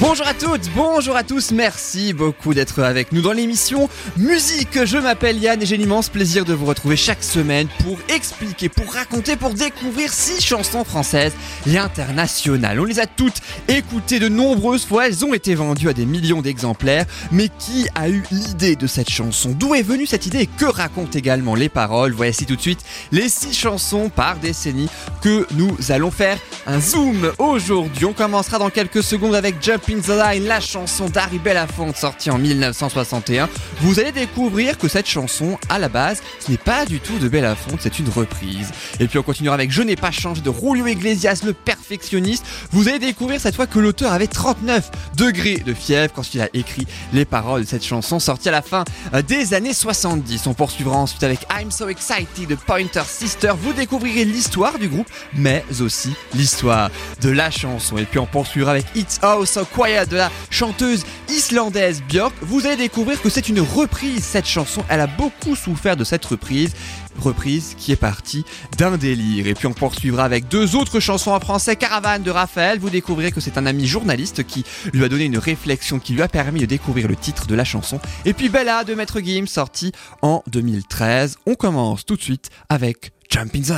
Bonjour à toutes, bonjour à tous, merci beaucoup d'être avec nous dans l'émission Musique. Je m'appelle Yann et j'ai l'immense plaisir de vous retrouver chaque semaine pour expliquer, pour raconter, pour découvrir six chansons françaises et internationales. On les a toutes écoutées de nombreuses fois, elles ont été vendues à des millions d'exemplaires, mais qui a eu l'idée de cette chanson? D'où est venue cette idée? Que racontent également les paroles? Voici tout de suite les six chansons par décennie que nous allons faire un zoom aujourd'hui. On commencera dans quelques secondes avec Jump Line, la chanson d'Harry Belafonte sortie en 1961. Vous allez découvrir que cette chanson, à la base, n'est pas du tout de Belafonte, c'est une reprise. Et puis on continuera avec Je n'ai pas changé de Julio Iglesias, le perfectionniste. Vous allez découvrir cette fois que l'auteur avait 39 degrés de fièvre quand il a écrit les paroles de cette chanson sortie à la fin euh, des années 70. On poursuivra ensuite avec I'm So Excited de Pointer Sister. Vous découvrirez l'histoire du groupe, mais aussi l'histoire de la chanson. Et puis on poursuivra avec It's Oh So De la chanteuse islandaise Björk. Vous allez découvrir que c'est une reprise, cette chanson. Elle a beaucoup souffert de cette reprise reprise qui est partie d'un délire. Et puis on poursuivra avec deux autres chansons en français, Caravane de Raphaël. Vous découvrirez que c'est un ami journaliste qui lui a donné une réflexion qui lui a permis de découvrir le titre de la chanson. Et puis Bella de Maître Gims, sortie en 2013. On commence tout de suite avec Jump in the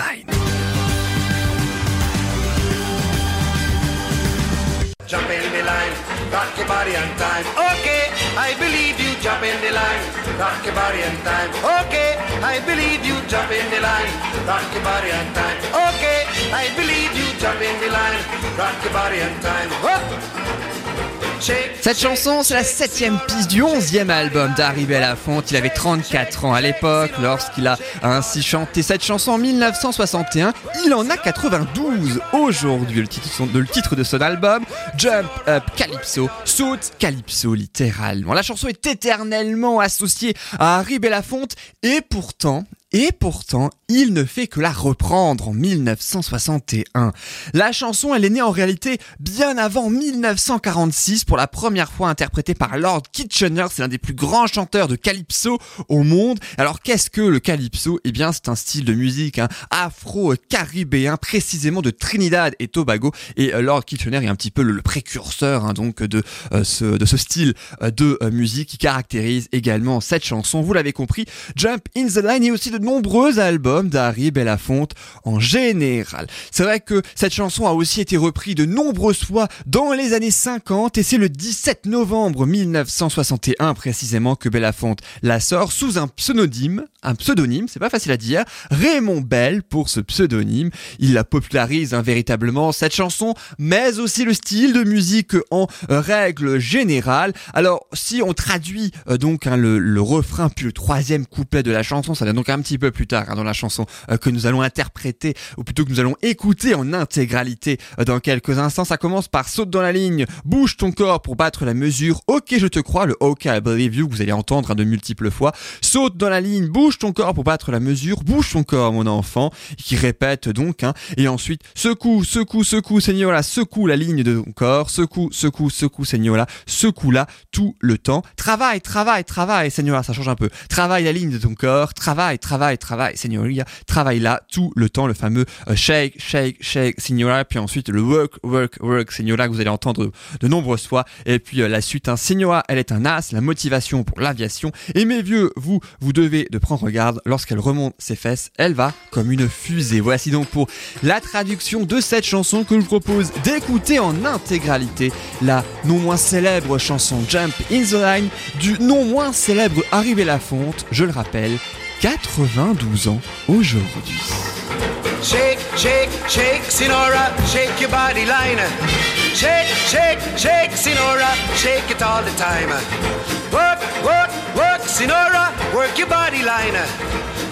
rock your body on time. Okay, I believe you. Jump in the line, rock your body on time. Okay, I believe you. Jump in the line, rock your body on time. Okay, I believe you. Jump in the line, rock your body on time. Whoop. Cette chanson, c'est la septième piste du onzième album d'Harry Belafonte. Il avait 34 ans à l'époque lorsqu'il a ainsi chanté cette chanson en 1961. Il en a 92 aujourd'hui. Le titre, de son- le titre de son album, Jump Up Calypso, saute Calypso littéralement. La chanson est éternellement associée à Harry Belafonte et pourtant, et pourtant, il ne fait que la reprendre en 1961. La chanson, elle est née en réalité bien avant 1946 pour la première fois interprétée par Lord Kitchener. C'est l'un des plus grands chanteurs de calypso au monde. Alors qu'est-ce que le calypso? Eh bien, c'est un style de musique hein, afro-caribéen, précisément de Trinidad et Tobago. Et euh, Lord Kitchener est un petit peu le, précurseur hein, donc de, euh, ce, de ce style euh, de musique qui caractérise également cette chanson. Vous l'avez compris, Jump in the Line et aussi de nombreux albums d'Harry Belafonte en général. C'est vrai que cette chanson a aussi été reprise de nombreuses fois dans les années 50 et c'est le 17 novembre 1961 précisément que Belafonte la sort sous un pseudonyme, un pseudonyme, c'est pas facile à dire, Raymond Bell pour ce pseudonyme. Il la popularise hein, véritablement cette chanson, mais aussi le style de musique en règle générale. Alors si on traduit euh, donc hein, le, refrain puis le troisième couplet de la chanson, ça vient donc un petit peu plus tard hein, dans la chanson euh, que nous allons interpréter, ou plutôt que nous allons écouter en intégralité euh, dans quelques instants. Ça commence par saute dans la ligne, bouge ton corps pour battre la mesure. Ok, je te crois, le OK I believe you que vous allez entendre hein, de multiples fois. Saute dans la ligne, bouge ton corps pour battre la mesure, bouge ton corps mon enfant, qui répète donc. Hein, et ensuite secoue, secoue, secoue, Seigneur secoue la ligne de ton corps, secoue, secoue, secoue, Seigneur secoue là tout le temps. Travaille, travaille, travaille, Seigneur ça change un peu. Travaille la ligne de ton corps, travaille, travaille, travaille, Seigneur travaille là tout le temps, le fameux euh, shake, shake, shake, Signora, puis ensuite le work, work, work, Signora, que vous allez entendre de nombreuses fois, et puis euh, la suite, un Signora, elle est un as, la motivation pour l'aviation, et mes vieux, vous, vous devez de prendre garde, lorsqu'elle remonte ses fesses, elle va comme une fusée. Voici donc pour la traduction de cette chanson que je vous propose d'écouter en intégralité, la non moins célèbre chanson Jump in the Line du non moins célèbre Harry Belafonte, je le rappelle, 92 ans aujourd'hui. shake, shake, shake, Sinora, shake your body line. Shake, shake, shake, Sinora, shake it all the time. Work, work, work, Sinora, work your body line.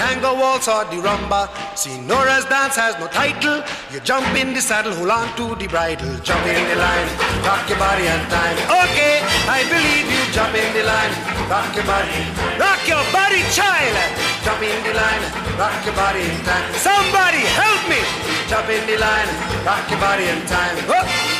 tango waltz or the rumba. Sinora's dance has no title. You jump in the saddle, hold on to the bridle. Jump in the line, rock your body and time. Okay, I believe you. Jump in the line, rock your body. Rock your body, child. Jump in the line, rock your body in time. Somebody help me. Jump in the line, rock your body in time. Whoop. Oh.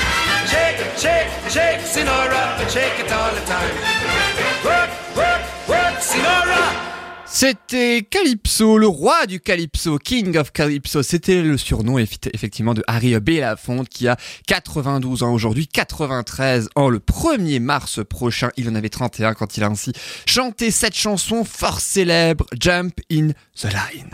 Shake, shake, shake, Sinora, shake it all the time. Work, work, work, Sinora. C'était Calypso, le roi du Calypso, King of Calypso. C'était le surnom effectivement de Harry Belafonte qui a 92 ans aujourd'hui, 93 ans le 1er mars prochain. Il en avait 31 quand il a ainsi chanté cette chanson fort célèbre, Jump in the Line.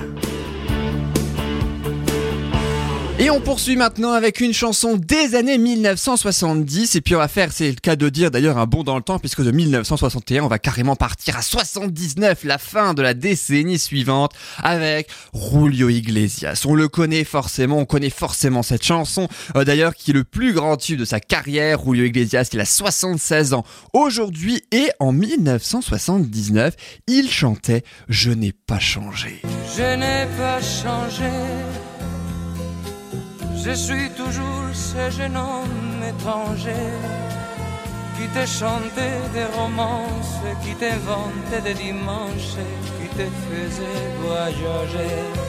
Et on poursuit maintenant avec une chanson des années 1970 et puis on va faire, c'est le cas de dire d'ailleurs un bond dans le temps puisque de 1961 on va carrément partir à 79, la fin de la décennie suivante avec Julio Iglesias. On le connaît forcément, on connaît forcément cette chanson euh, d'ailleurs qui est le plus grand tube de sa carrière. Julio Iglesias il a 76 ans aujourd'hui et en 1979 il chantait Je n'ai pas changé. Je n'ai pas changé. Je suis toujours ce jeune homme étranger qui te chantait des romances, qui t'inventait des dimanches, qui te faisait voyager.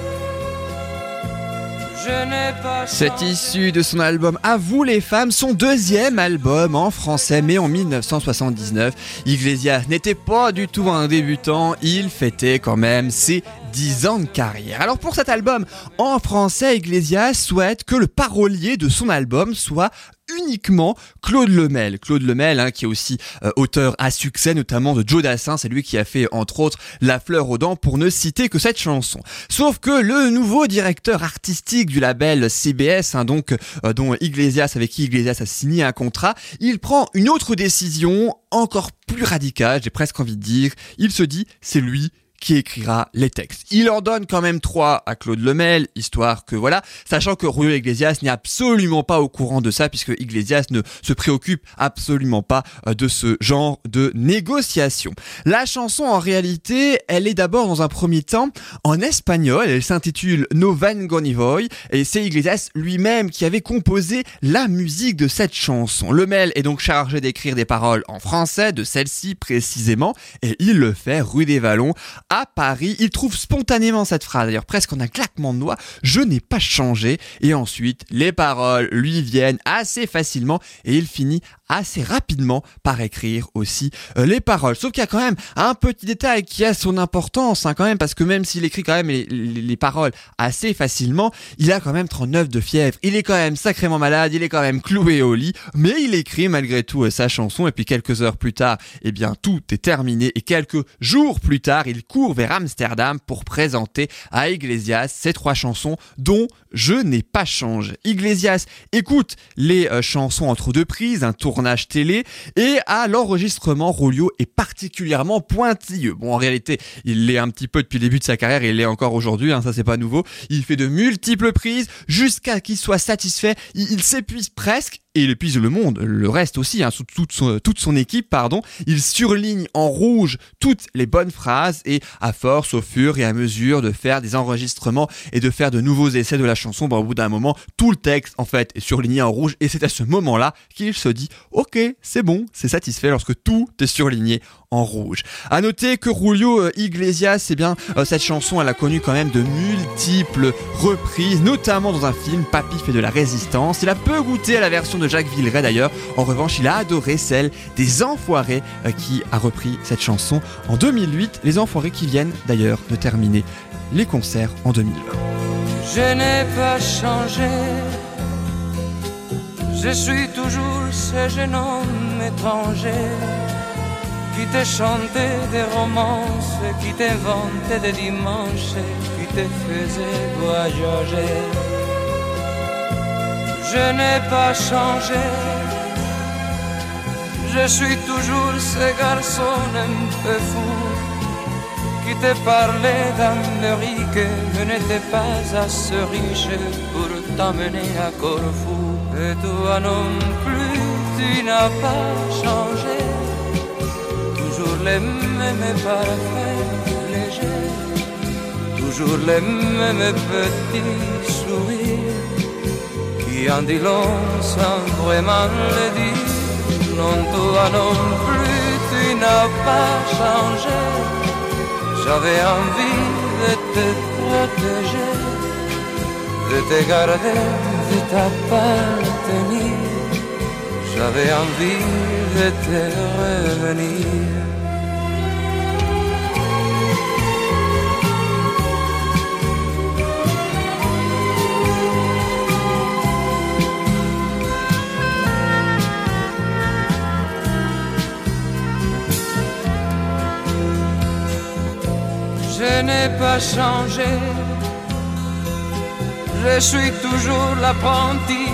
C'est issu de son album À vous les femmes, son deuxième album en français, mais en 1979. Iglesias n'était pas du tout un débutant, il fêtait quand même ses 10 ans de carrière. Alors pour cet album en français, Iglesias souhaite que le parolier de son album soit uniquement Claude Lemel. Claude Lemel, hein, qui est aussi euh, auteur à succès, notamment de Joe Dassin, c'est lui qui a fait entre autres La fleur aux dents, pour ne citer que cette chanson. Sauf que le nouveau directeur artistique du label CBS, hein, donc euh, dont Iglesias, avec qui Iglesias a signé un contrat, il prend une autre décision encore plus radicale, j'ai presque envie de dire. Il se dit, c'est lui qui écrira les textes. Il en donne quand même trois à Claude Lemel, histoire que voilà, sachant que Julio Iglesias n'est absolument pas au courant de ça, puisque Iglesias ne se préoccupe absolument pas euh, de ce genre de négociation. La chanson, en réalité, elle est d'abord dans un premier temps en espagnol, elle s'intitule No Van et c'est Iglesias lui-même qui avait composé la musique de cette chanson. Lemel est donc chargé d'écrire des paroles en français, de celle-ci précisément, et il le fait rue des Vallons à Paris. Il trouve spontanément cette phrase, d'ailleurs presque en un claquement de doigts, je n'ai pas changé. Et ensuite, les paroles lui viennent assez facilement et il finit assez rapidement par écrire aussi euh, les paroles. Sauf qu'il y a quand même un petit détail qui a son importance hein, quand même parce que même s'il écrit quand même les, les, paroles assez facilement, il a quand même 39 de fièvre. Il est quand même sacrément malade, il est quand même cloué au lit, mais il écrit malgré tout euh, sa chanson et puis quelques heures plus tard, eh bien tout est terminé et quelques jours plus tard, il court vers Amsterdam pour présenter à Iglesias ces trois chansons dont je n'ai pas changé. Iglesias écoute les euh, chansons entre deux prises, un tournage télé, et à l'enregistrement, Rolio est particulièrement pointilleux. Bon, en réalité, il l'est un petit peu depuis le début de sa carrière, et il l'est encore aujourd'hui, hein, ça c'est pas nouveau. Il fait de multiples prises jusqu'à qu'il soit satisfait, il s'épuise presque, et il le monde, le reste aussi, hein, toute, son, équipe, pardon. Il surligne en rouge toutes les bonnes phrases et à force, au fur et à mesure de faire des enregistrements et de faire de nouveaux essais de la chanson, bah, au bout d'un moment, tout le texte en fait est surligné en rouge et c'est à ce moment-là qu'il se dit ok, c'est bon, c'est satisfait lorsque tout est surligné en rouge. À noter que Julio euh, Iglesias, eh bien, euh, cette chanson, elle a connu quand même de multiples reprises, notamment dans un film Papy fait de la résistance. Il a peu goûté à la version de Jacques Villeray d'ailleurs. En revanche, il a adoré celle des Enfoirés euh, qui a repris cette chanson en 2008. Les Enfoirés qui viennent d'ailleurs de terminer les concerts en 2020. Je n'ai pas changé. Je suis toujours ce jeune homme étranger qui te chantait des romances, qui t'inventait des dimanches, qui te faisait voyager. Je n'ai pas changé, je suis toujours ce garçon un peu fou qui te parlait d'Amérique, mais n'était pas assez riche pour t'emmener à Corfou. Et toi non plus, tu n'as pas changé les mêmes parfaits légers, toujours les mêmes petits sourires qui en dit long sans vraiment le dire. Non, toi non plus, tu n'as pas changé. J'avais envie de te protéger, de te garder, de t'appartenir. J'avais envie de te revenir. Je n'ai pas changé. Je suis toujours l'apprenti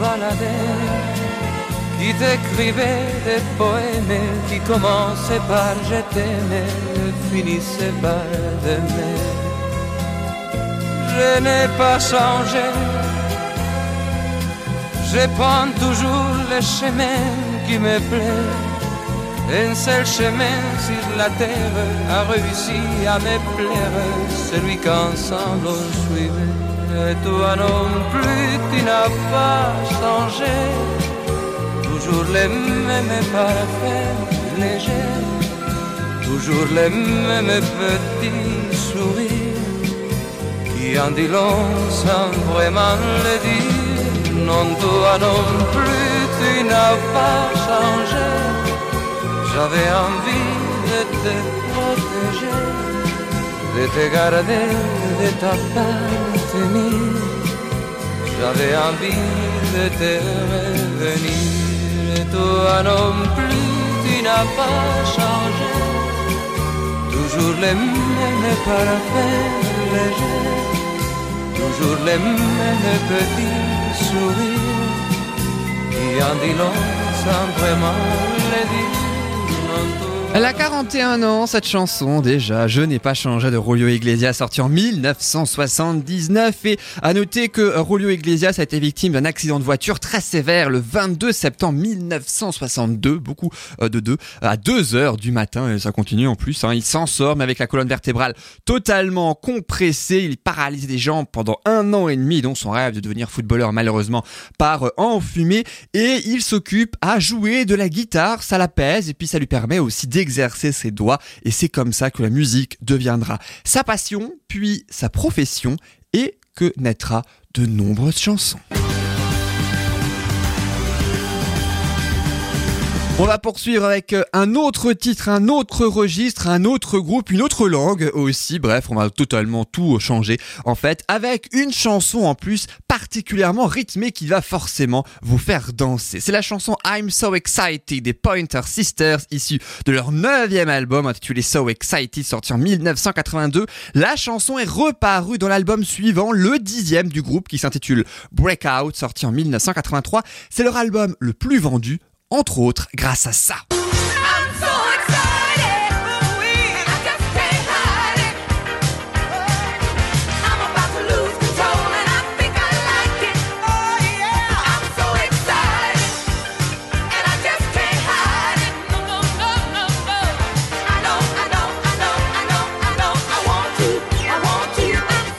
baladeur qui t'écrivait des poèmes qui commençaient par je t'aimais, finissaient par d'aimer. Je n'ai pas changé. Je prends toujours le chemin qui me plaît un seul chemin sur la terre a réussi à me plaire, celui qu'ensemble on suivait. Et toi non plus, tu n'as pas changé. Toujours les mêmes parfaits légers, toujours les mêmes petits sourires qui en dit long sans vraiment le dire. Non, toi non plus, tu n'as pas changé. J'avais envie de te protéger, de te garder, de t'appartenir. J'avais envie de te revenir. Et toi non plus, tu n'as pas changé. Toujours les mêmes parfaits légers, toujours les mêmes petits sourires qui en dit sans vraiment le dire. pronto. Elle a 41 ans, cette chanson, déjà. Je n'ai pas changé de Rolio Iglesias, sorti en 1979. Et à noter que Rolio Iglesias a été victime d'un accident de voiture très sévère le 22 septembre 1962. Beaucoup euh, de deux, à 2 heures du matin. Et ça continue en plus. Hein. Il s'en sort, mais avec la colonne vertébrale totalement compressée. Il paralyse les jambes pendant un an et demi, dont son rêve de devenir footballeur, malheureusement, part en fumée. Et il s'occupe à jouer de la guitare. Ça l'apaise et puis ça lui permet aussi d'exercer ses doigts et c'est comme ça que la musique deviendra sa passion, puis sa profession et que naîtra de nombreuses chansons. On va poursuivre avec euh, un autre titre, un autre registre, un autre groupe, une autre langue aussi. Bref, on va totalement tout changer en fait avec une chanson en plus particulièrement rythmée qui va forcément vous faire danser. C'est la chanson I'm So Excited des Pointer Sisters issue de leur neuvième album intitulé So Excited sorti en 1982. La chanson est reparue dans l'album suivant, le dixième du groupe qui s'intitule Breakout sorti en 1983. C'est leur album le plus vendu entre autres grâce à ça.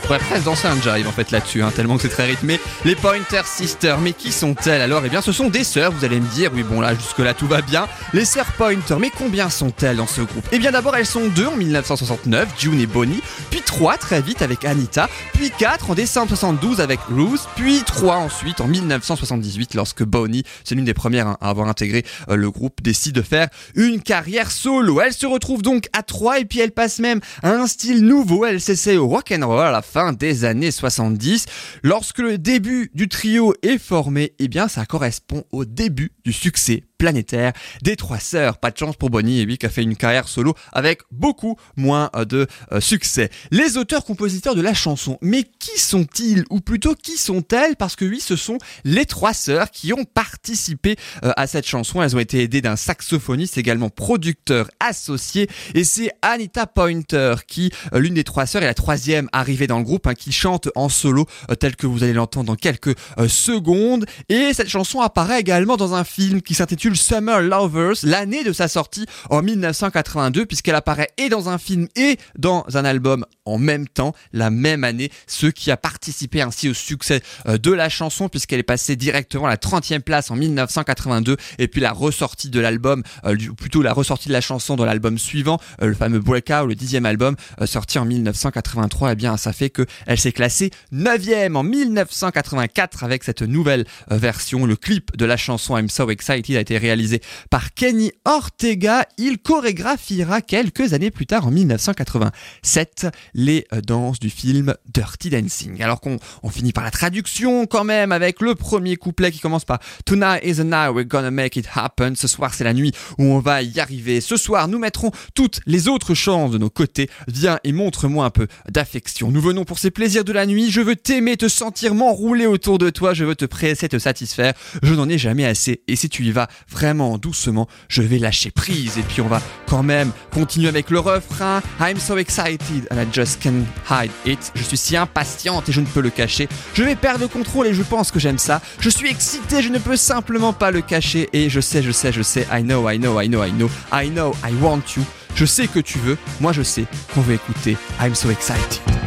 Pourrait presque danser un jive en fait là-dessus, hein, tellement que c'est très rythmé. Les Pointer Sisters, mais qui sont-elles alors? Eh bien, ce sont des sœurs, vous allez me dire. Oui, bon, là, jusque-là, tout va bien. Les sœurs Pointer, mais combien sont-elles dans ce groupe? Eh bien, d'abord, elles sont deux en 1969, June et Bonnie, puis trois très vite avec Anita, puis quatre en décembre 72 avec Ruth, puis trois ensuite en 1978 lorsque Bonnie, c'est l'une des premières hein, à avoir intégré euh, le groupe, décide de faire une carrière solo. Elle se retrouve donc à trois et puis elle passe même à un style nouveau. Elle s'essaie au rock and roll à la fin des années 70. Lorsque le début du trio est formé, eh bien ça correspond au début du succès planétaire des trois sœurs. Pas de chance pour Bonnie, et lui qui a fait une carrière solo avec beaucoup moins euh, de euh, succès. Les auteurs-compositeurs de la chanson, mais qui sont-ils? Ou plutôt qui sont-elles? Parce que oui, ce sont les trois sœurs qui ont participé euh, à cette chanson. Elles ont été aidées d'un saxophoniste, également producteur associé, et c'est Anita Pointer qui, l'une des trois sœurs, est la troisième arrivée dans le groupe, hein, qui chante en solo, tel que vous allez l'entendre dans quelques secondes. Et cette chanson apparaît également dans un film qui s'intitule Summer Lovers, l'année de sa sortie en 1982, puisqu'elle apparaît et dans un film et dans un album en même temps, la même année, ce qui a participé ainsi au succès euh, de la chanson, puisqu'elle est passée directement à la 30e place en 1982, et puis la ressortie de l'album, euh, plutôt la ressortie de la chanson dans l'album suivant, euh, le fameux Breakout, le dixième album, sorti en 1983, et eh bien ça fait que elle s'est classée 9e en 1984 avec cette nouvelle version. Le clip de la chanson I'm So Excited a été réalisé par Kenny Ortega. Il chorégraphiera quelques années plus tard, en 1987, les euh, danses du film Dirty Dancing. Alors qu'on on finit par la traduction quand même avec le premier couplet qui commence par Tonight is the night we're gonna make it happen. Ce soir c'est la nuit où on va y arriver. Ce soir nous mettrons toutes les autres chances de nos côtés. Viens et montre-moi un peu d'affection. Nous venons pour ces plaisirs de la nuit. Je veux t'aimer, te sentir m'enrouler autour de toi. Je veux te presser, te satisfaire. Je n'en ai jamais assez. Et si tu y vas, vraiment doucement, je vais lâcher prise. Et puis on va quand même continuer avec le refrain. I'm so excited and I just can't hide it. Je suis si impatiente et je ne peux le cacher. Je vais perdre le contrôle et je pense que j'aime ça. Je suis excité, je ne peux simplement pas le cacher. Et je sais, je sais, je sais. I know, I know, I know, I know. I know, I want you. Je sais que tu veux. Moi, je sais qu'on veut écouter I'm so excited.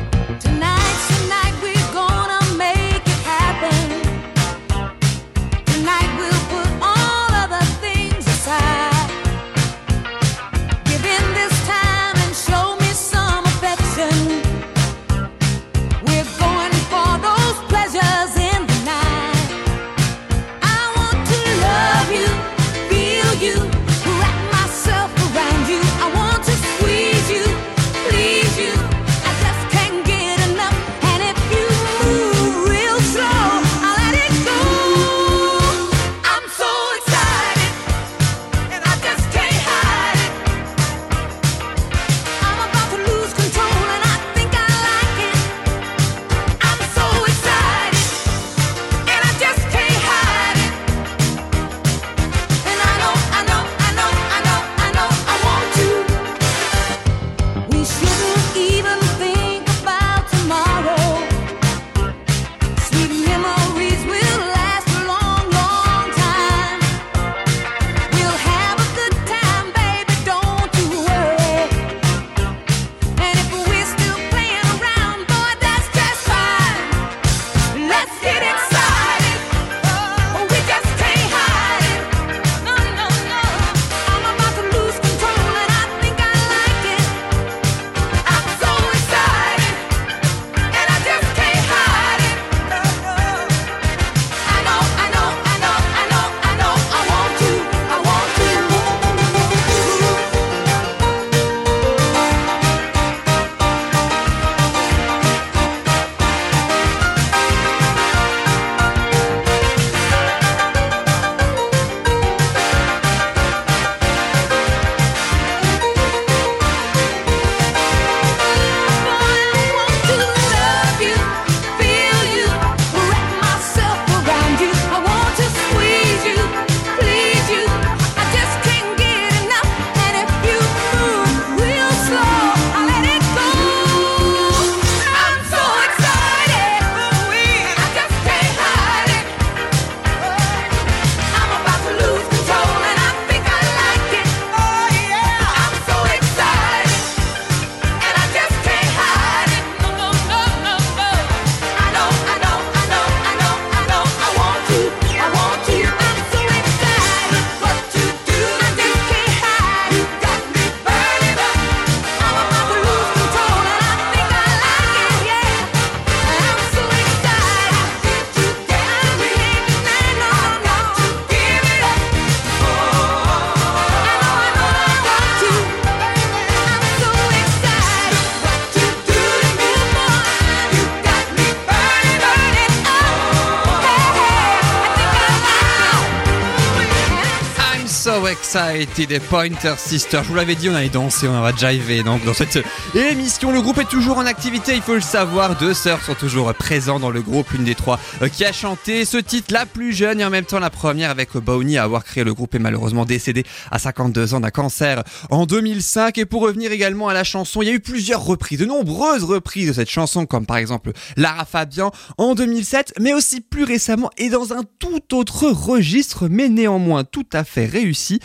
Excited des Pointer Sisters. Je vous l'avais dit, on allait danser, on va jiver donc, dans cette émission. Le groupe est toujours en activité, il faut le savoir. Deux sœurs sont toujours présentes dans le groupe, une des trois euh, qui a chanté ce titre, la plus jeune et en même temps la première avec Bowney à avoir créé le groupe est malheureusement décédée à 52 ans d'un cancer en 2005. Et pour revenir également à la chanson, il y a eu plusieurs reprises, de nombreuses reprises de cette chanson, comme par exemple Lara Fabian en 2007, mais aussi plus récemment et dans un tout autre registre, mais néanmoins tout à fait réussi,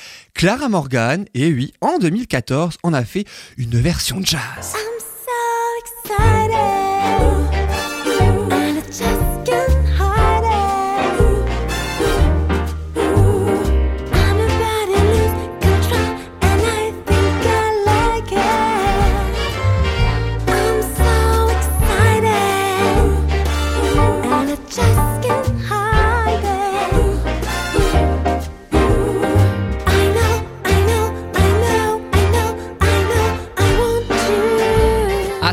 Clara Morgan. Et oui, en 2014, on a fait une version jazz.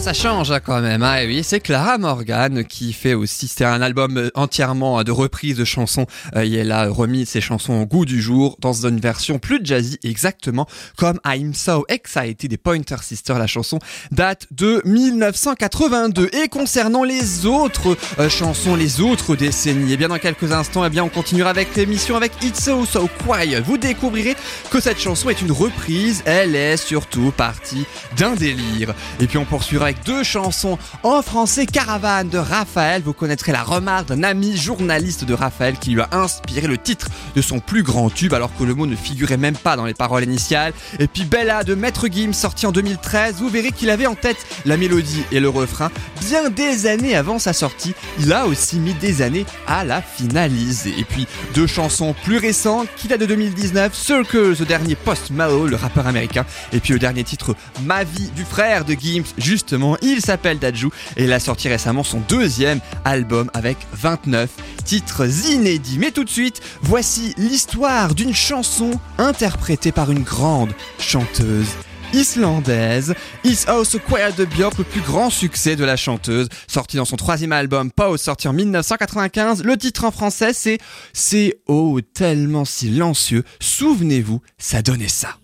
Ça change hein, quand même. Ah, et oui, c'est Clara Morgan qui fait aussi. C'est un album euh, entièrement euh, de reprises de chansons. Euh, et elle a remis ses chansons au goût du jour dans une version plus jazzy, exactement comme I'm So Excited des Pointer Sisters. La chanson date de 1982. Et concernant les autres chansons, les autres décennies, et bien dans quelques instants, eh bien on continuera avec l'émission avec It's So So Quiet. Vous découvrirez que cette chanson est une reprise. Elle est surtout partie d'un délire. Et puis on poursuivra avec deux chansons en français. Caravane de Raphaël. Vous connaîtrez la remarque d'un ami journaliste de Raphaël qui lui a inspiré le titre de son plus grand tube alors que le mot ne figurait même pas dans les paroles initiales. Et puis Bella de Maître Gims sorti en 2013. Vous verrez qu'il avait en tête la mélodie et le refrain bien des années avant sa sortie. Il a aussi mis des années à la finaliser. Et puis deux chansons plus récentes qui datent de 2019. Circle, le dernier Post Malone, le rappeur américain. Et puis le dernier titre Ma vie du frère de Gims. Justement, il s'appelle Dajou et il a sorti récemment son deuxième album avec 29 titres inédits. Mais tout de suite, voici l'histoire d'une chanson interprétée par une grande chanteuse islandaise. It's Also Quiet de Björk, le plus grand succès de la chanteuse, sorti dans son troisième album Pause, sorti en 1995. Le titre en français, c'est C'est oh tellement silencieux. Souvenez-vous, ça donnait ça.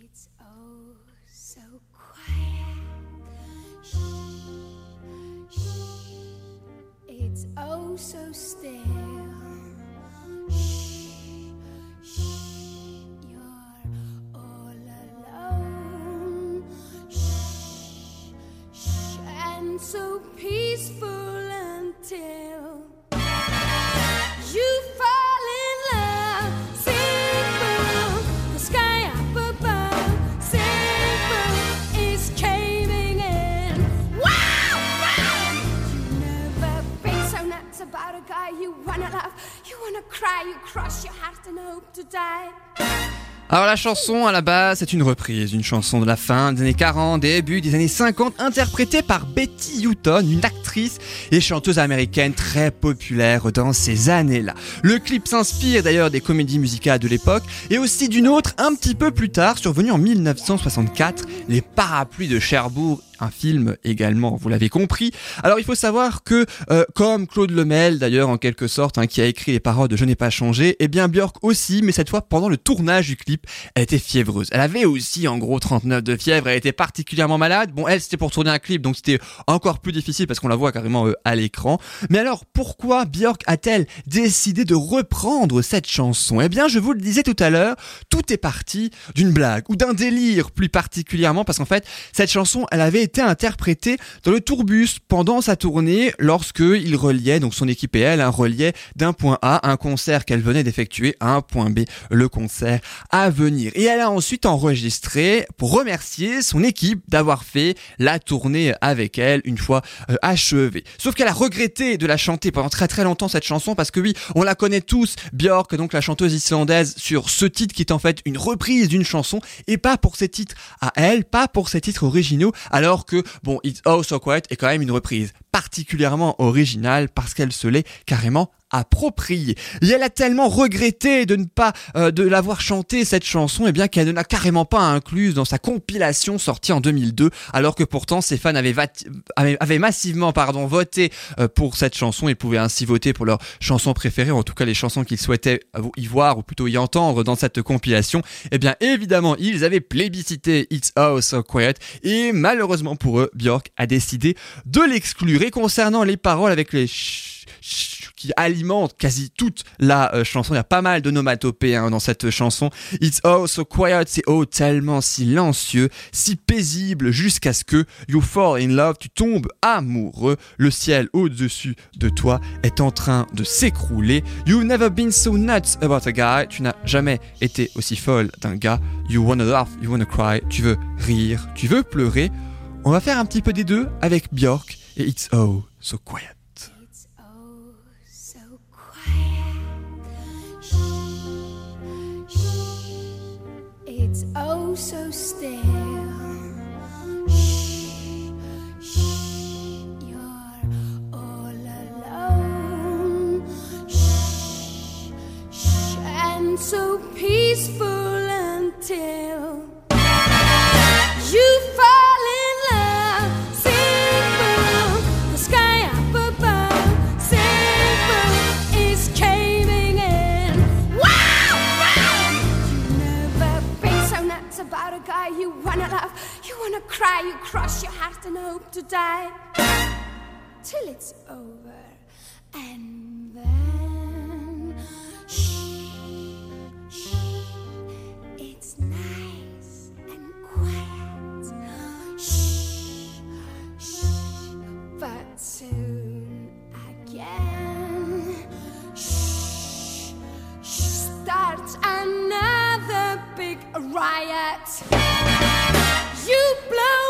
Alors la chanson à la base c'est une reprise d'une chanson de la fin des années 40, début des années 50 interprétée par Betty Hutton, une actrice et chanteuse américaine très populaire dans ces années-là. Le clip s'inspire d'ailleurs des comédies musicales de l'époque et aussi d'une autre un petit peu plus tard survenue en 1964, Les Parapluies de Cherbourg un film également, vous l'avez compris. Alors il faut savoir que, euh, comme Claude Lemel d'ailleurs en quelque sorte, hein, qui a écrit les paroles de Je n'ai pas changé, eh bien Björk aussi, mais cette fois pendant le tournage du clip, elle était fiévreuse. Elle avait aussi en gros 39 de fièvre, elle était particulièrement malade. Bon, elle c'était pour tourner un clip, donc c'était encore plus difficile parce qu'on la voit carrément euh, à l'écran. Mais alors pourquoi Björk a-t-elle décidé de reprendre cette chanson? Eh bien je vous le disais tout à l'heure, tout est parti d'une blague ou d'un délire plus particulièrement parce qu'en fait cette chanson elle avait été interprétée dans le tourbus pendant sa tournée lorsque il reliait donc son équipe et elle un reliait d'un point A un concert qu'elle venait d'effectuer à un point B le concert à venir. Et elle a ensuite enregistré pour remercier son équipe d'avoir fait la tournée avec elle une fois euh, achevée. Sauf qu'elle a regretté de la chanter pendant très très longtemps cette chanson parce que oui on la connaît tous Björk donc la chanteuse islandaise sur ce titre qui est en fait une reprise d'une chanson et pas pour ses titres à elle pas pour ses titres originaux. Alors que bon It's Oh So Quiet est quand même une reprise particulièrement originale parce qu'elle se l'est carrément approprié. Et elle a tellement regretté de ne pas euh, de l'avoir chanté cette chanson, et eh bien qu'elle ne l'a carrément pas incluse dans sa compilation sortie en 2002, alors que pourtant ses fans avaient, massivement pardon voté euh, pour cette chanson et pouvaient ainsi voter pour leur chanson préférée, en tout cas les chansons qu'ils souhaitaient y voir ou plutôt y entendre dans cette compilation. Eh bien évidemment ils avaient plébiscité It's So Quiet et malheureusement pour eux Björk a décidé de l'exclure. Et concernant les paroles avec les qui alimente quasi toute la euh, chanson. Il y a pas mal de nomatopées hein, dans cette chanson. It's all so quiet, c'est oh tellement silencieux, si paisible jusqu'à ce que you fall in love, tu tombes amoureux. Le ciel au-dessus de toi est en train de s'écrouler. You've never been so nuts about a guy. Tu n'as jamais été aussi folle d'un gars. You wanna laugh, you wanna cry. Tu veux rire, tu veux pleurer. On va faire un petit peu des deux avec Björk et It's oh so quiet. It's oh so still. Shh, shh, you're all alone. Shh, shh, and so peaceful until you fall wanna love. You wanna cry, you cross your heart and hope to die. Till it's over. And then. Big riot. You blow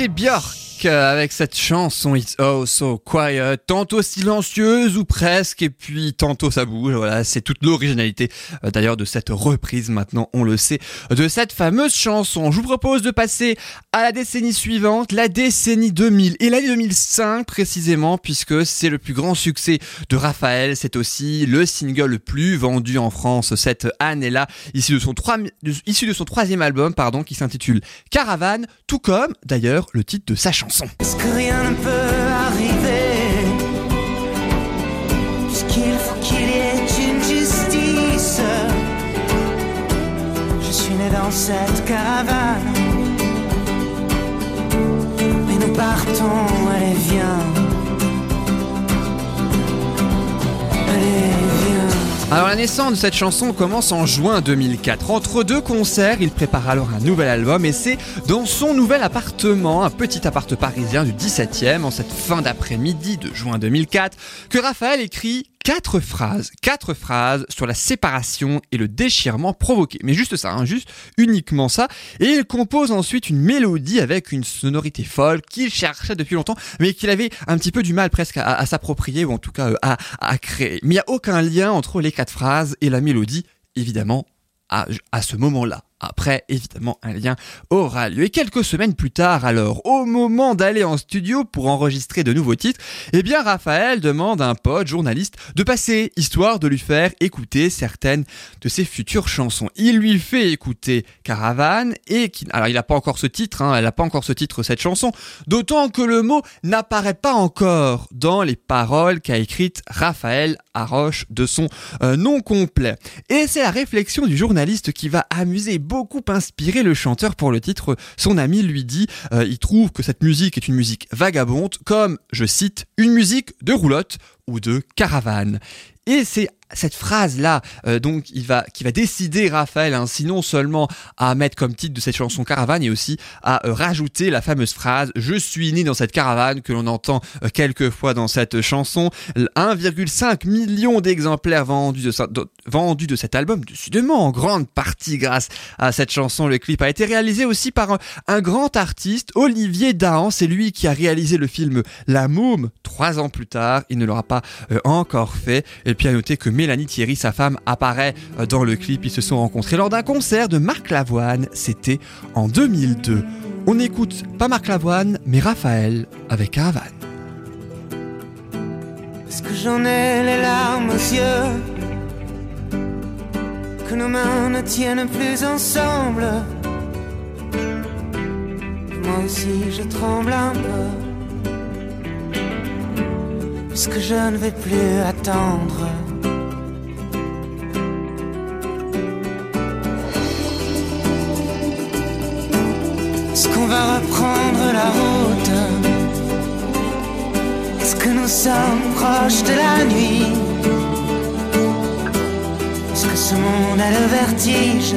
C'était Björk euh, avec cette chanson It's Oh So Quiet, tantôt silencieuse ou presque, et puis tantôt ça bouge. Voilà, c'est toute l'originalité euh, d'ailleurs de cette reprise. Maintenant, on le sait, de cette fameuse chanson. Je vous propose de passer à la décennie suivante, la décennie 2000 et l'année 2005 précisément, puisque c'est le plus grand succès de Raphaël. C'est aussi le single le plus vendu en France cette année-là, issu de son issu de son troisième album, pardon, qui s'intitule Caravane, tout comme d'ailleurs le titre de sa chanson. Est-ce que rien ne peut arriver? Puisqu'il faut qu'il y ait une justice Je suis né dans cette caravane. Mais nous partons, allez viens. Allez. Alors la naissance de cette chanson commence en juin 2004. Entre deux concerts, il prépare alors un nouvel album et c'est dans son nouvel appartement, un petit appart parisien du 17e, en cette fin d'après-midi de juin 2004, que Raphaël écrit quatre phrases, quatre phrases sur la séparation et le déchirement provoqué. Mais juste ça, hein, juste uniquement ça. Et il compose ensuite une mélodie avec une sonorité folle qu'il cherchait depuis longtemps, mais qu'il avait un petit peu du mal presque à, s'approprier ou en tout cas euh, à, à créer. Mais il n'y a aucun lien entre les quatre phrases et la mélodie, évidemment, à, à ce moment-là. Après, évidemment, un lien aura lieu. Et quelques semaines plus tard, alors, au moment d'aller en studio pour enregistrer de nouveaux titres, eh bien, Raphaël demande à un pote journaliste de passer, histoire de lui faire écouter certaines de ses futures chansons. Il lui fait écouter Caravane et qui, alors, il n'a pas encore ce titre, hein, elle n'a pas encore ce titre, cette chanson, d'autant que le mot n'apparaît pas encore dans les paroles qu'a écrites Raphaël Haroche de son euh, nom complet. Et c'est la réflexion du journaliste qui va amuser beaucoup inspiré le chanteur pour le titre. Son ami lui dit, euh, il trouve que cette musique est une musique vagabonde, comme, je cite, une musique de roulotte ou de caravane. Et c'est cette phrase-là, euh, donc, il va, qui va décider Raphaël ainsi non seulement à mettre comme titre de cette chanson Caravane, et aussi à euh, rajouter la fameuse phrase "Je suis né dans cette caravane" que l'on entend euh, quelques fois dans cette chanson. 1,5 million d'exemplaires vendus de, de- vendus de cet album, décidément en grande partie grâce à cette chanson. Le clip a été réalisé aussi par un, un grand artiste, Olivier Dahan. C'est lui qui a réalisé le film La Môme trois ans plus tard. Il ne l'aura pas euh, encore fait. Et puis à noter que Mélanie Thierry, sa femme, apparaît euh, dans le clip. Ils se sont rencontrés lors d'un concert de Marc Lavoine. C'était en 2002. On écoute pas Marc Lavoine, mais Raphaël avec Caravane. Est-ce que j'en ai les larmes aux yeux? Que nos mains ne tiennent plus ensemble? Moi aussi je tremble un peu Puisque je ne vais plus attendre? Va reprendre la route. Est-ce que nous sommes proches de la nuit? Est-ce que ce monde a le vertige?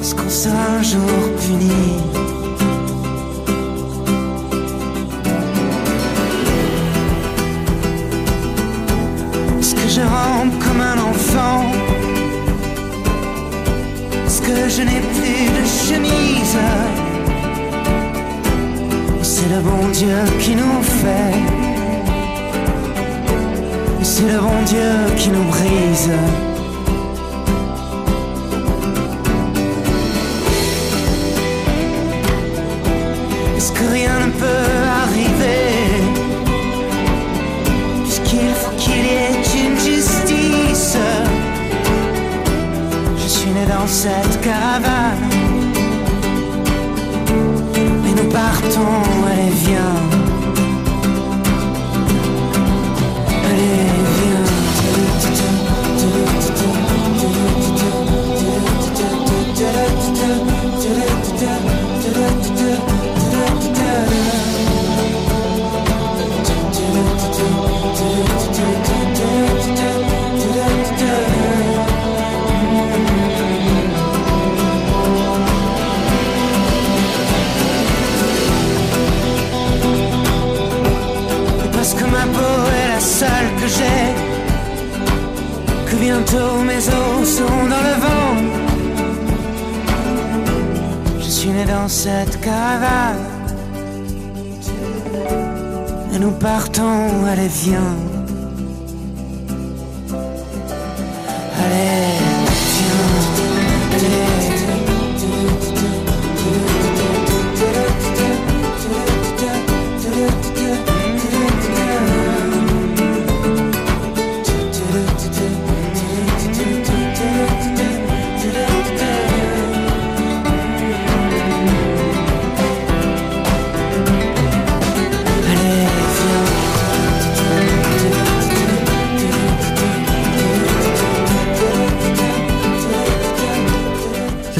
Est-ce qu'on sera un jour puni? Je n'ai plus de chemise c'est le bon Dieu qui nous fait. C'est le bon Dieu qui nous brise. Nous cette caravane Et nous partons, allez viens. Allez,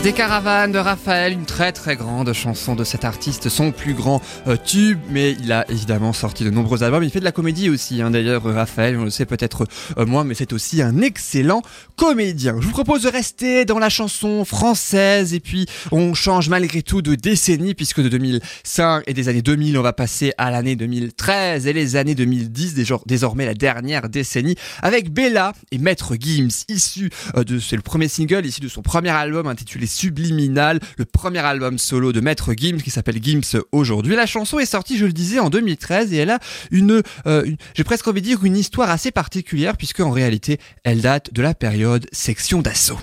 Des caravanes de Raphaël, une très très grande chanson de cet artiste, son plus grand euh, tube, mais il a évidemment sorti de nombreux albums. Il fait de la comédie aussi, hein. d'ailleurs euh, Raphaël, on le sait peut-être euh, moins, mais c'est aussi un excellent comédien. Je vous propose de rester dans la chanson française et puis on change malgré tout de décennie puisque de 2005 et des années 2000 on va passer à l'année 2013 et les années 2010, désormais la dernière décennie, avec Bella et Maître Gims, issu de, c'est le premier single, issu de son premier album intitulé Subliminal, le premier album solo de Maître Gims qui s'appelle Gims aujourd'hui. La chanson est sortie, je le disais, en 2013 et elle a une, euh, une j'ai presque envie de dire une histoire assez particulière puisque en réalité elle date de la période section d'assaut.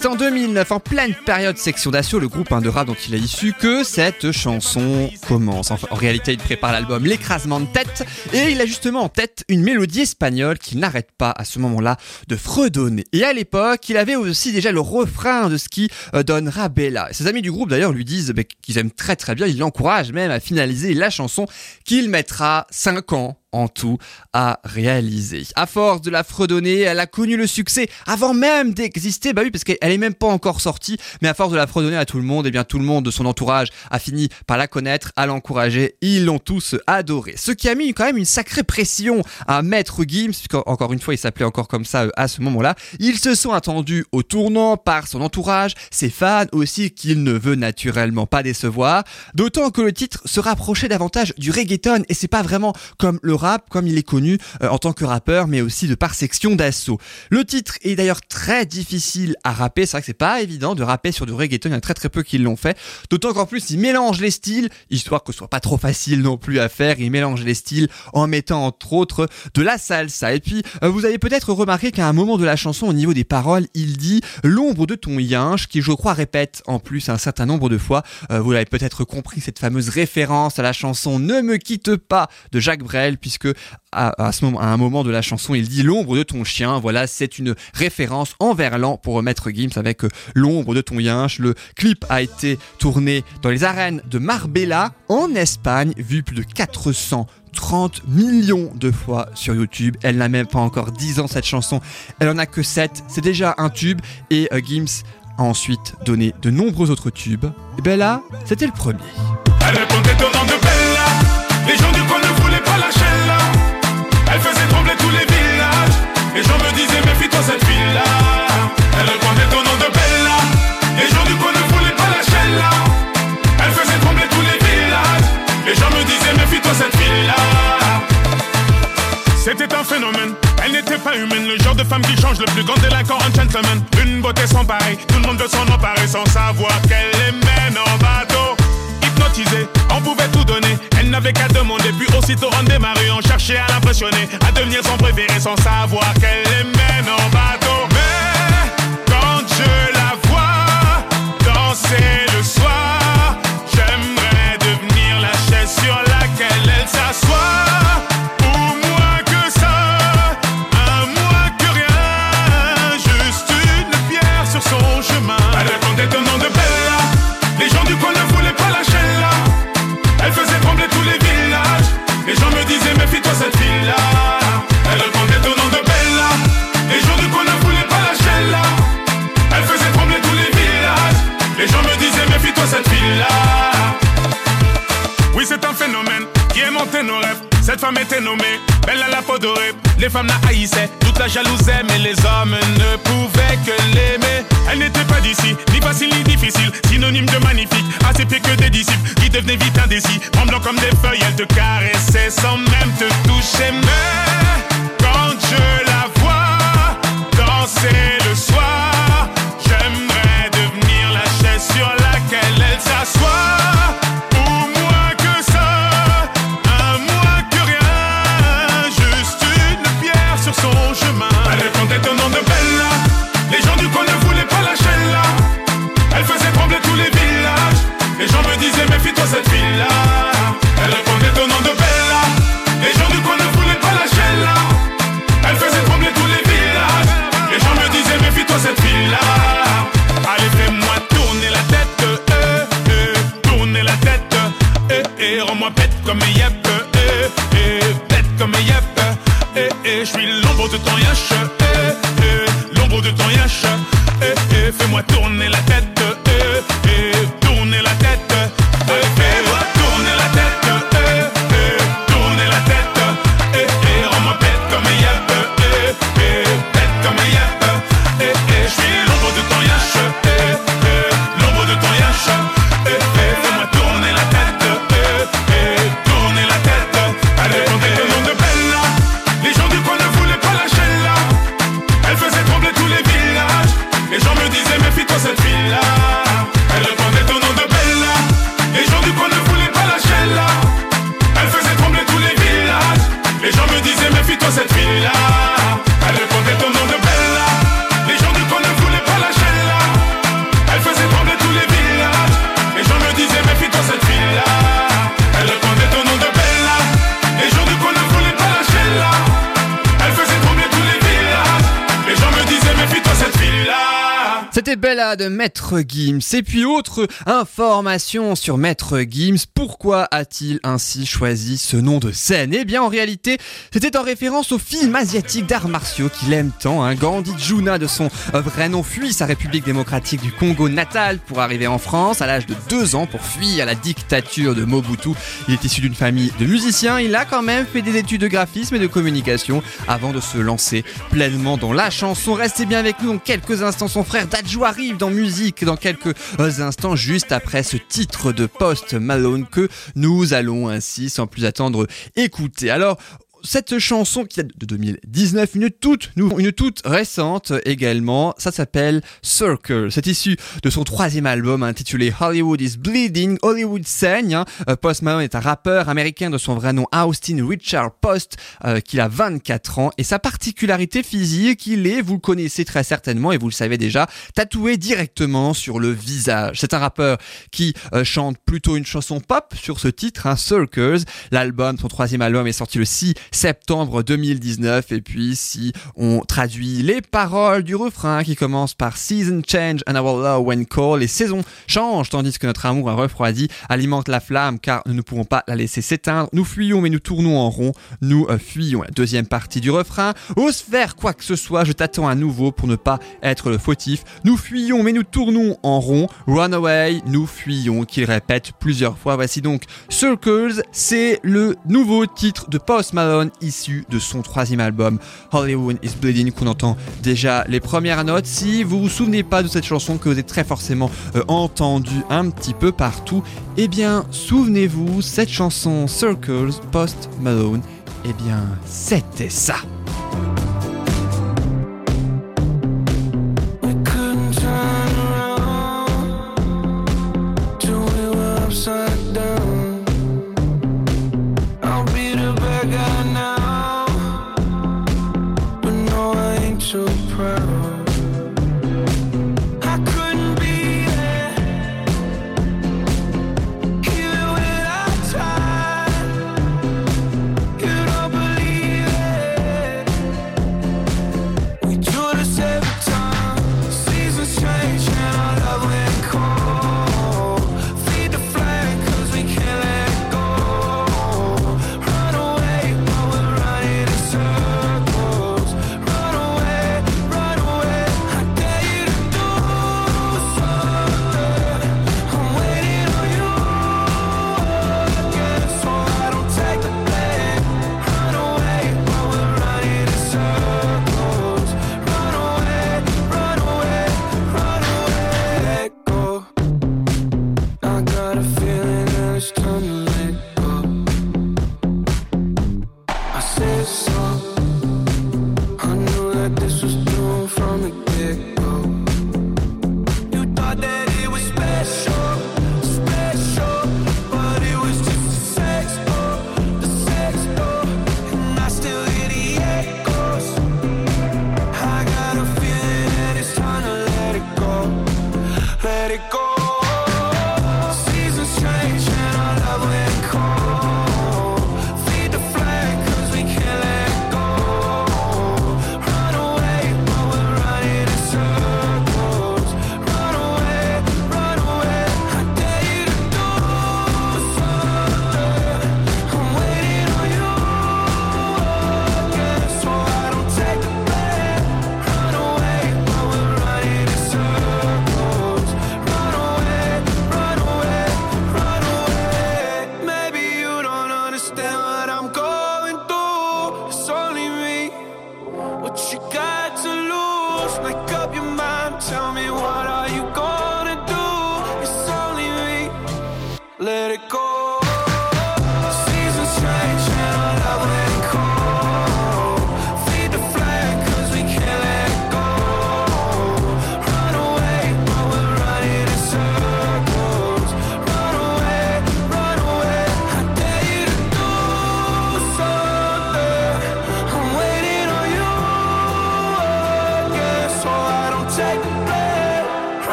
C'est en 2009, en pleine période section d'assaut, le groupe de rap dont il est issu, que cette chanson commence. en réalité, il prépare l'album L'écrasement de tête et il a justement en tête une mélodie espagnole qu'il n'arrête pas à ce moment-là de fredonner. Et à l'époque, il avait aussi déjà le refrain de ce qui euh, donnera Bella. Ses amis du groupe d'ailleurs lui disent bah, qu'ils aiment très très bien, ils l'encouragent même à finaliser la chanson qu'il mettra 5 ans en tout à réaliser. À force de la fredonner, elle a connu le succès avant même d'exister. Bah oui, parce qu'elle est même pas encore sortie, mais à force de la fredonner à tout le monde, et eh bien tout le monde de son entourage a fini par la connaître, à l'encourager. Ils l'ont tous adoré. Ce qui a mis quand même une sacrée pression à Maître Gims, encore une fois il s'appelait encore comme ça euh, à ce moment-là. Ils se sont attendus au tournant par son entourage, ses fans aussi qu'il ne veut naturellement pas décevoir. D'autant que le titre se rapprochait davantage du reggaeton et c'est pas vraiment comme le rap comme il est connu euh, en tant que rappeur, mais aussi de par section d'assaut. Le titre est d'ailleurs très difficile à rapper. C'est vrai que c'est pas évident de rapper sur du reggaeton. Il y a très très peu qui l'ont fait. D'autant qu'en plus, il mélange les styles, histoire que ce soit pas trop facile non plus à faire. Il mélange les styles en mettant entre autres de la salsa. Et puis, euh, vous avez peut-être remarqué qu'à un moment de la chanson, au niveau des paroles, il dit l'ombre de ton yinche, qui je crois répète en plus un certain nombre de fois. Euh, vous l'avez peut-être compris, cette fameuse référence à la chanson Ne me quitte pas de Jacques Brel, puisque à, à un moment de la chanson, il dit l'ombre de ton chien. Voilà, c'est une référence en verlan pour Maître Gims avec euh, l'ombre de ton yinche. Le clip a été tourné dans les arènes de Marbella en Espagne, vu plus de 430 millions de fois sur YouTube. Elle n'a même pas encore 10 ans cette chanson. Elle en a que 7. C'est déjà un tube et euh, Gims a ensuite donné de nombreux autres tubes. Et ben c'était le premier. Tous les villages. Les gens me disaient, méfie-toi cette fille-là. Elle répondait ton nom de Bella. Les gens du coin ne voulaient pas lâcher là. Elle faisait trembler tous les villages. Les gens me disaient, méfie-toi cette fille-là. C'était un phénomène, elle n'était pas humaine, le genre de femme qui change le plus grand délinquant en gentleman. Une beauté sans pareil, tout le monde veut s'en emparer sans savoir qu'elle les mène en bateau. On pouvait tout donner, elle n'avait qu'à demander, puis aussitôt on démarrait, on cherchait à l'impressionner, à devenir son préféré sans savoir qu'elle mène en bateau. Mais quand je la vois danser le Cette femme était nommée Belle à la peau dorée. Les femmes la haïssaient, toute la jalousaient, mais les hommes ne pouvaient que l'aimer. Elle n'était pas d'ici, ni facile ni difficile, synonyme de magnifique, assez pire que des disciples qui devenaient vite indécis. Tremblant comme des feuilles, elle te caressait sans même te toucher. Mais quand je la vois danser le soir, j'aimerais devenir la chaise sur laquelle elle s'assoit. Elle répondait des nom de Bella, les gens du coin ne voulaient pas la gêne Elle faisait trembler tous les villages, les gens me disaient méfie-toi cette ville-là Allez fais-moi tourner la tête, euh, euh, euh. tourner la tête, rends-moi bête comme Eyep, bête comme Eyep, je suis l'ombre de ton yache, l'ombre de ton yache, fais-moi tourner la tête. De Maître Gims. Et puis autre information sur Maître Gims. Pourquoi a-t-il ainsi choisi ce nom de scène? Eh bien en réalité, c'était en référence au film asiatique d'arts martiaux qu'il aime tant. Hein. Gandhi Juna de son vrai nom fuit sa République démocratique du Congo natale pour arriver en France à l'âge de 2 ans pour fuir la dictature de Mobutu. Il est issu d'une famille de musiciens. Il a quand même fait des études de graphisme et de communication avant de se lancer pleinement dans la chanson. Restez bien avec nous dans quelques instants. Son frère Dadju arrive dans musique dans quelques instants, juste après ce titre de Post Malone que nous allons ainsi, sans plus attendre, écouter. Alors, cette chanson qui date de 2019, une toute, une toute récente également, ça s'appelle Circle. C'est issu de son troisième album intitulé Hollywood is Bleeding, Hollywood saigne. hein. Euh, Post Malone est un rappeur américain de son vrai nom Austin Richard Post, euh, qui a 24 ans, et sa particularité physique, il est, vous le connaissez très certainement et vous le savez déjà, tatoué directement sur le visage. C'est un rappeur qui euh, chante plutôt une chanson pop sur ce titre, hein, Circles. L'album, son troisième album, est sorti le 6 septembre 2019. Et puis, si on traduit les paroles du refrain qui commence par Season change and our love when call, les saisons changent tandis que notre amour a refroidi, alimente la flamme car nous ne pouvons pas la laisser s'éteindre. Nous fuyons mais nous tournons en rond. Nous euh, fuyons. La deuxième partie du refrain. Ose faire quoi que ce soit, je t'attends à nouveau pour ne pas être le fautif. Nous fuyons mais nous tournons en rond. Run away, nous fuyons, qu'il répète plusieurs fois. Voici donc Circles, c'est le nouveau titre de Post Malone issu de son troisième album Hollywood is Bleeding qu'on entend déjà les premières notes. Si vous vous souvenez pas de cette chanson que vous avez très forcément euh, entendue un petit peu partout, eh bien souvenez-vous, cette chanson Circles Post Malone, eh bien c'était ça.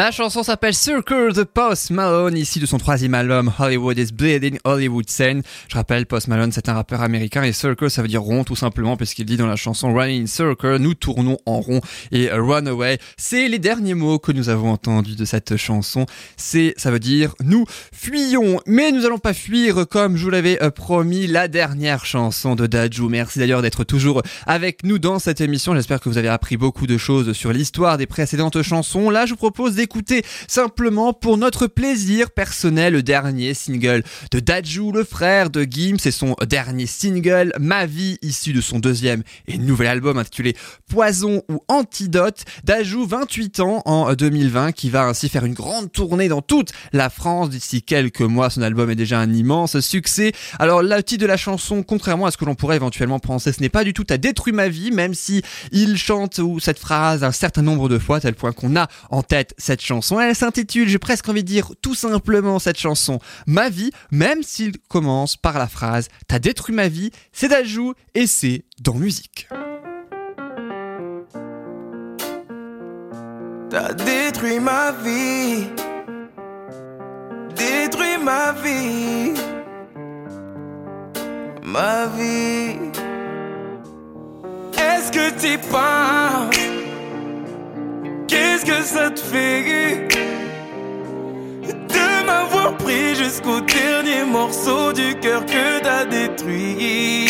La chanson s'appelle Circle the Post Malone, ici de son troisième album Hollywood is Bleeding Hollywood Scene. Je rappelle, Post Malone c'est un rappeur américain et Circle ça veut dire rond tout simplement puisqu'il dit dans la chanson Running in Circle, nous tournons en rond et euh, Run Away, c'est les derniers mots que nous avons entendus de cette chanson. C'est, ça veut dire nous fuyons, mais nous allons pas fuir comme je vous l'avais euh, promis la dernière chanson de Dajou. Merci d'ailleurs d'être toujours avec nous dans cette émission. J'espère que vous avez appris beaucoup de choses sur l'histoire des précédentes chansons. Là, je vous propose d'écouter simplement pour notre plaisir personnel le dernier single de Dajou, le frère de Gim. C'est son dernier single, Ma vie, issu de son deuxième et nouvel album intitulé Poison ou Antidote. Dajou, 28 ans en 2020, qui va ainsi faire une grande tournée dans toute la France d'ici quelques mois. Son album est déjà un immense succès. Alors, le titre de la chanson, contrairement à ce que l'on pourrait éventuellement penser, ce n'est pas du tout à détruire ma vie, même si il chante ou cette phrase un certain nombre de fois, tel point qu'on a en tête cette chanson. Elle s'intitule, j'ai presque envie de dire tout simplement cette chanson, Ma vie, même s'il commence par la phrase T'as détruit ma vie, c'est d'Ajou et c'est dans musique. T'as détruit ma vie. Détruit ma vie. Ma vie. Est-ce que t'y penses? Qu'est-ce que ça te fait? De m'avoir pris jusqu'au dernier morceau du cœur que t'as détruit?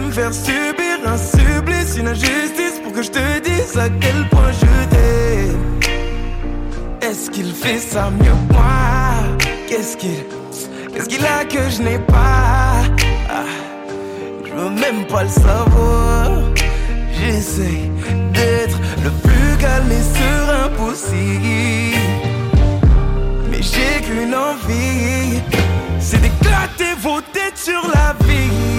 Me faire subir un supplice, une injustice pour que je te dise à quel point je t'aime. Est-ce qu'il fait ça mieux que moi? Qu'est-ce qu'il. Qu'est-ce qu'il a que je n'ai pas? Ah, Je veux même pas le savoir. J'essaie d'être le plus calme et serein possible. Mais j'ai qu'une envie, c'est d'éclater vos têtes sur la vie.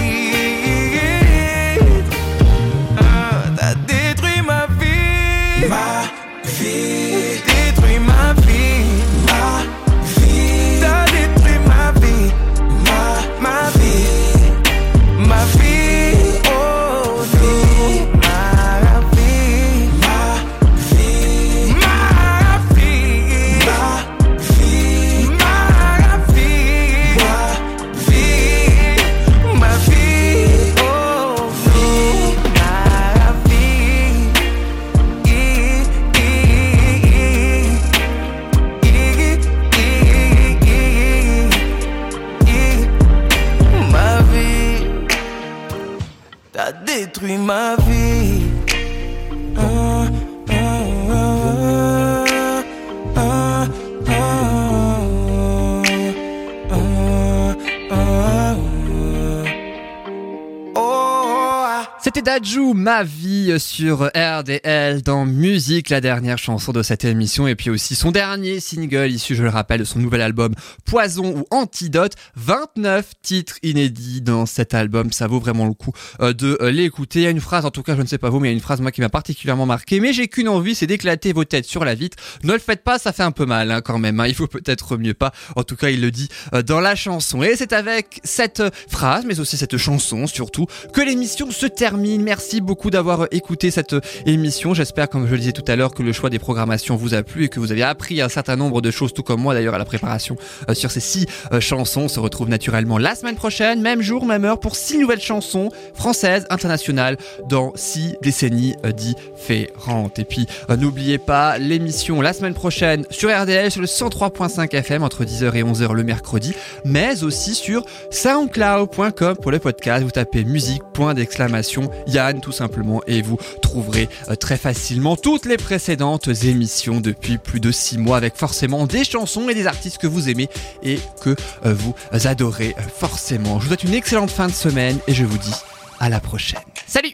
Dajou, ma vie sur RDL dans Musique, la dernière chanson de cette émission et puis aussi son dernier single issu, je le rappelle, de son nouvel album Poison ou Antidote. 29 titres inédits dans cet album, ça vaut vraiment le coup euh, de euh, l'écouter. Il y a une phrase, en tout cas je ne sais pas vous, mais il y a une phrase moi qui m'a particulièrement marqué, mais j'ai qu'une envie, c'est d'éclater vos têtes sur la vitre. Ne le faites pas, ça fait un peu mal hein, quand même, hein. il faut peut-être mieux pas. En tout cas il le dit euh, dans la chanson. Et c'est avec cette phrase, mais aussi cette chanson surtout, que l'émission se termine. Merci beaucoup d'avoir écouté cette émission. J'espère, comme je le disais tout à l'heure, que le choix des programmations vous a plu et que vous avez appris un certain nombre de choses, tout comme moi d'ailleurs à la préparation euh, sur ces six euh, chansons. On se retrouve naturellement la semaine prochaine, même jour, même heure, pour six nouvelles chansons françaises, internationales, dans six décennies euh, différentes. Et puis, euh, n'oubliez pas l'émission la semaine prochaine sur RDL, sur le 103.5 FM, entre 10h et 11h le mercredi, mais aussi sur soundcloud.com pour le podcast. Vous tapez musique, point d'exclamation, Tout simplement, et vous trouverez euh, très facilement toutes les précédentes émissions depuis plus de six mois avec forcément des chansons et des artistes que vous aimez et que euh, vous adorez euh, forcément. Je vous souhaite une excellente fin de semaine et je vous dis à la prochaine. Salut